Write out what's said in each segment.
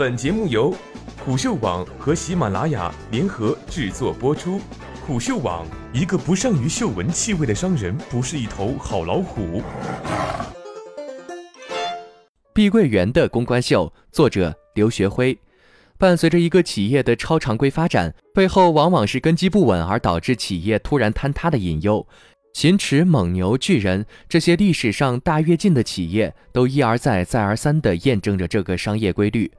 本节目由虎嗅网和喜马拉雅联合制作播出。虎嗅网：一个不善于嗅闻气味的商人，不是一头好老虎。碧桂园的公关秀，作者刘学辉。伴随着一个企业的超常规发展，背后往往是根基不稳而导致企业突然坍塌的隐忧。秦池、蒙牛、巨人这些历史上大跃进的企业，都一而再、再而三地验证着这个商业规律。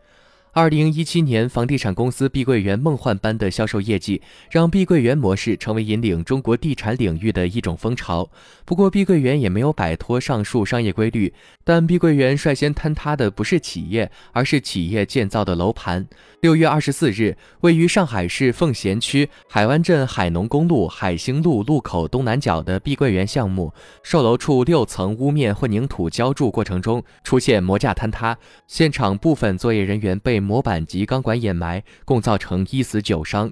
二零一七年，房地产公司碧桂园梦幻般的销售业绩，让碧桂园模式成为引领中国地产领域的一种风潮。不过，碧桂园也没有摆脱上述商业规律。但碧桂园率先坍塌的不是企业，而是企业建造的楼盘。六月二十四日，位于上海市奉贤区海湾镇海农公路海兴路路口东南角的碧桂园项目售楼处六层屋面混凝土浇筑过程中出现模架坍塌，现场部分作业人员被模板及钢管掩埋，共造成一死九伤。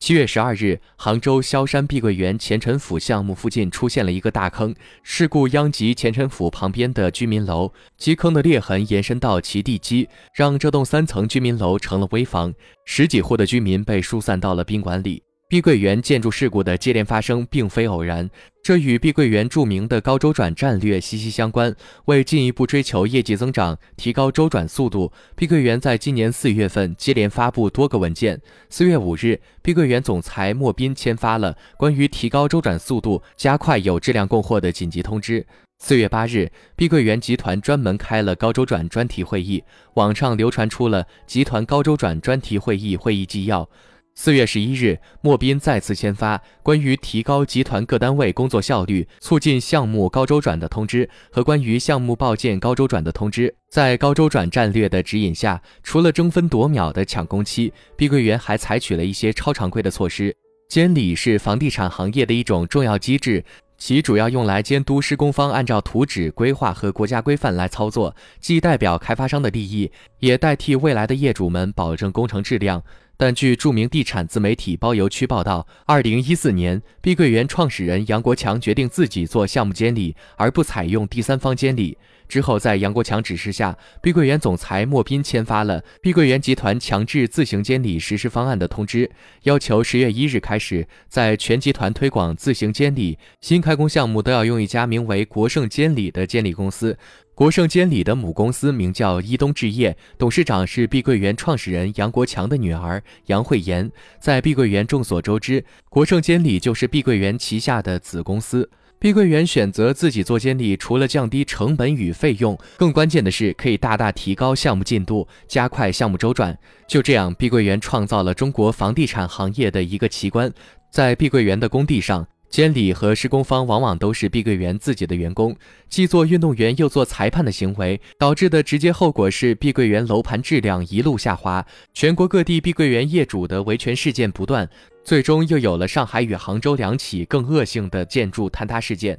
七月十二日，杭州萧山碧桂园前陈府项目附近出现了一个大坑，事故殃及前陈府旁边的居民楼，基坑的裂痕延伸到其地基，让这栋三层居民楼成了危房，十几户的居民被疏散到了宾馆里。碧桂园建筑事故的接连发生并非偶然，这与碧桂园著名的高周转战略息息相关。为进一步追求业绩增长，提高周转速度，碧桂园在今年四月份接连发布多个文件。四月五日，碧桂园总裁莫斌签发了关于提高周转速度、加快有质量供货的紧急通知。四月八日，碧桂园集团专门开了高周转专题会议，网上流传出了集团高周转专题会议会议纪要。四月十一日，莫斌再次签发关于提高集团各单位工作效率、促进项目高周转的通知和关于项目报建高周转的通知。在高周转战略的指引下，除了争分夺秒的抢工期，碧桂园还采取了一些超常规的措施。监理是房地产行业的一种重要机制，其主要用来监督施工方按照图纸、规划和国家规范来操作，既代表开发商的利益，也代替未来的业主们保证工程质量。但据著名地产自媒体包邮区报道，二零一四年，碧桂园创始人杨国强决定自己做项目监理，而不采用第三方监理。之后，在杨国强指示下，碧桂园总裁莫斌签发了《碧桂园集团强制自行监理实施方案》的通知，要求十月一日开始，在全集团推广自行监理，新开工项目都要用一家名为国盛监理的监理公司。国盛监理的母公司名叫伊东置业，董事长是碧桂园创始人杨国强的女儿杨慧妍。在碧桂园众所周知，国盛监理就是碧桂园旗下的子公司。碧桂园选择自己做监理，除了降低成本与费用，更关键的是可以大大提高项目进度，加快项目周转。就这样，碧桂园创造了中国房地产行业的一个奇观。在碧桂园的工地上，监理和施工方往往都是碧桂园自己的员工，既做运动员又做裁判的行为，导致的直接后果是碧桂园楼盘质量一路下滑，全国各地碧桂园业主的维权事件不断。最终又有了上海与杭州两起更恶性的建筑坍塌事件，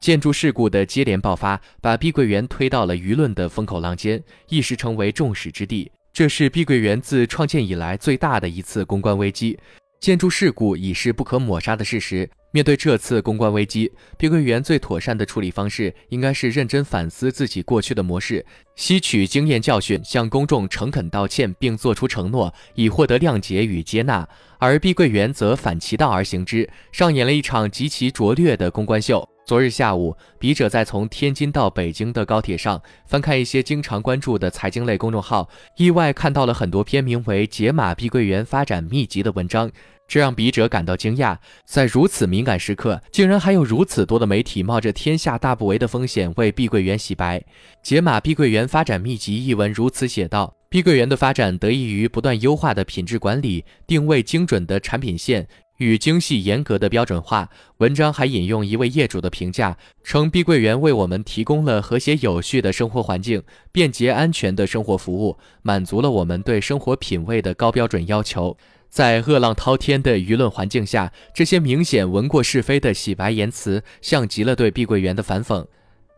建筑事故的接连爆发，把碧桂园推到了舆论的风口浪尖，一时成为众矢之的。这是碧桂园自创建以来最大的一次公关危机。建筑事故已是不可抹杀的事实。面对这次公关危机，碧桂园最妥善的处理方式应该是认真反思自己过去的模式，吸取经验教训，向公众诚恳道歉，并作出承诺，以获得谅解与接纳。而碧桂园则反其道而行之，上演了一场极其拙劣的公关秀。昨日下午，笔者在从天津到北京的高铁上翻看一些经常关注的财经类公众号，意外看到了很多篇名为《解码碧桂园发展秘籍》的文章。这让笔者感到惊讶，在如此敏感时刻，竟然还有如此多的媒体冒着天下大不为的风险为碧桂园洗白。解码碧桂园发展秘籍一文如此写道：碧桂园的发展得益于不断优化的品质管理、定位精准的产品线与精细严格的标准化。文章还引用一位业主的评价，称碧桂园为我们提供了和谐有序的生活环境、便捷安全的生活服务，满足了我们对生活品味的高标准要求。在恶浪滔天的舆论环境下，这些明显闻过是非的洗白言辞，像极了对碧桂园的反讽。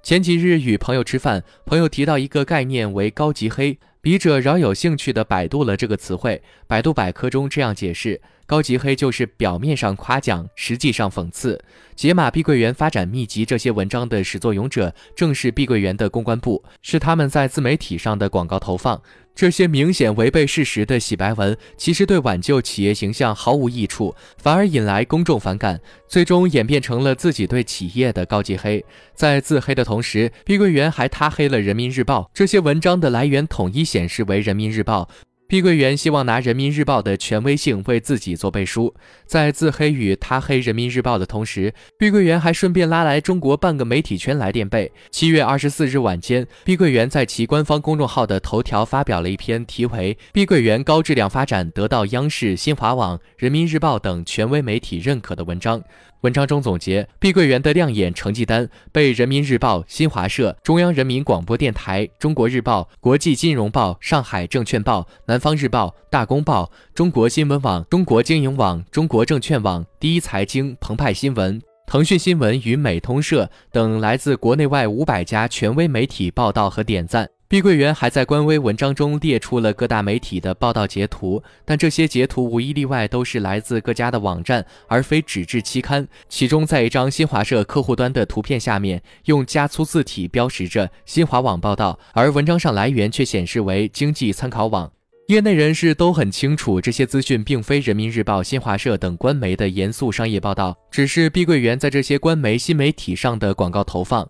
前几日与朋友吃饭，朋友提到一个概念为“高级黑”，笔者饶有兴趣地百度了这个词汇。百度百科中这样解释：高级黑就是表面上夸奖，实际上讽刺。解码碧桂园发展秘籍这些文章的始作俑者，正是碧桂园的公关部，是他们在自媒体上的广告投放。这些明显违背事实的洗白文，其实对挽救企业形象毫无益处，反而引来公众反感，最终演变成了自己对企业的高级黑。在自黑的同时，碧桂园还他黑了人民日报。这些文章的来源统一显示为人民日报。碧桂园希望拿人民日报的权威性为自己做背书，在自黑与他黑人民日报的同时，碧桂园还顺便拉来中国半个媒体圈来垫背。七月二十四日晚间，碧桂园在其官方公众号的头条发表了一篇题为《碧桂园高质量发展得到央视、新华网、人民日报等权威媒体认可》的文章。文章中总结，碧桂园的亮眼成绩单被人民日报、新华社、中央人民广播电台、中国日报、国际金融报、上海证券报、南方日报、大公报、中国新闻网、中国经营网、中国证券网、第一财经、澎湃新闻、腾讯新闻与美通社等来自国内外五百家权威媒体报道和点赞。碧桂园还在官微文章中列出了各大媒体的报道截图，但这些截图无一例外都是来自各家的网站，而非纸质期刊。其中，在一张新华社客户端的图片下面，用加粗字体标识着“新华网报道”，而文章上来源却显示为“经济参考网”。业内人士都很清楚，这些资讯并非人民日报、新华社等官媒的严肃商业报道，只是碧桂园在这些官媒新媒体上的广告投放。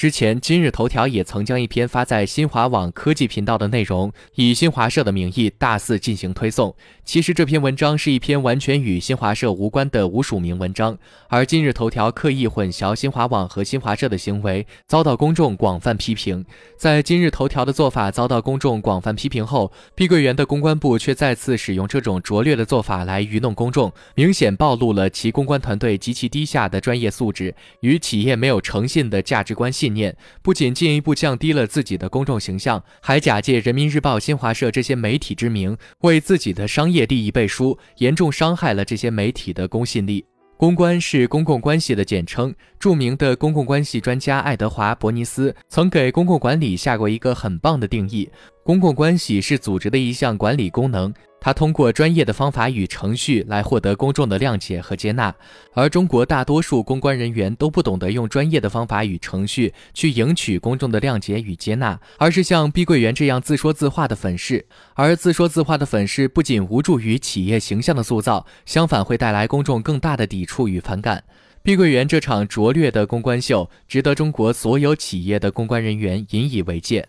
之前，今日头条也曾将一篇发在新华网科技频道的内容，以新华社的名义大肆进行推送。其实这篇文章是一篇完全与新华社无关的无署名文章，而今日头条刻意混淆新华网和新华社的行为，遭到公众广泛批评。在今日头条的做法遭到公众广泛批评后，碧桂园的公关部却再次使用这种拙劣的做法来愚弄公众，明显暴露了其公关团队极其低下的专业素质与企业没有诚信的价值观念不仅进一步降低了自己的公众形象，还假借人民日报、新华社这些媒体之名，为自己的商业利益背书，严重伤害了这些媒体的公信力。公关是公共关系的简称。著名的公共关系专家爱德华·伯尼斯曾给公共管理下过一个很棒的定义：公共关系是组织的一项管理功能。他通过专业的方法与程序来获得公众的谅解和接纳，而中国大多数公关人员都不懂得用专业的方法与程序去赢取公众的谅解与接纳，而是像碧桂园这样自说自话的粉饰。而自说自话的粉饰不仅无助于企业形象的塑造，相反会带来公众更大的抵触与反感。碧桂园这场拙劣的公关秀，值得中国所有企业的公关人员引以为戒。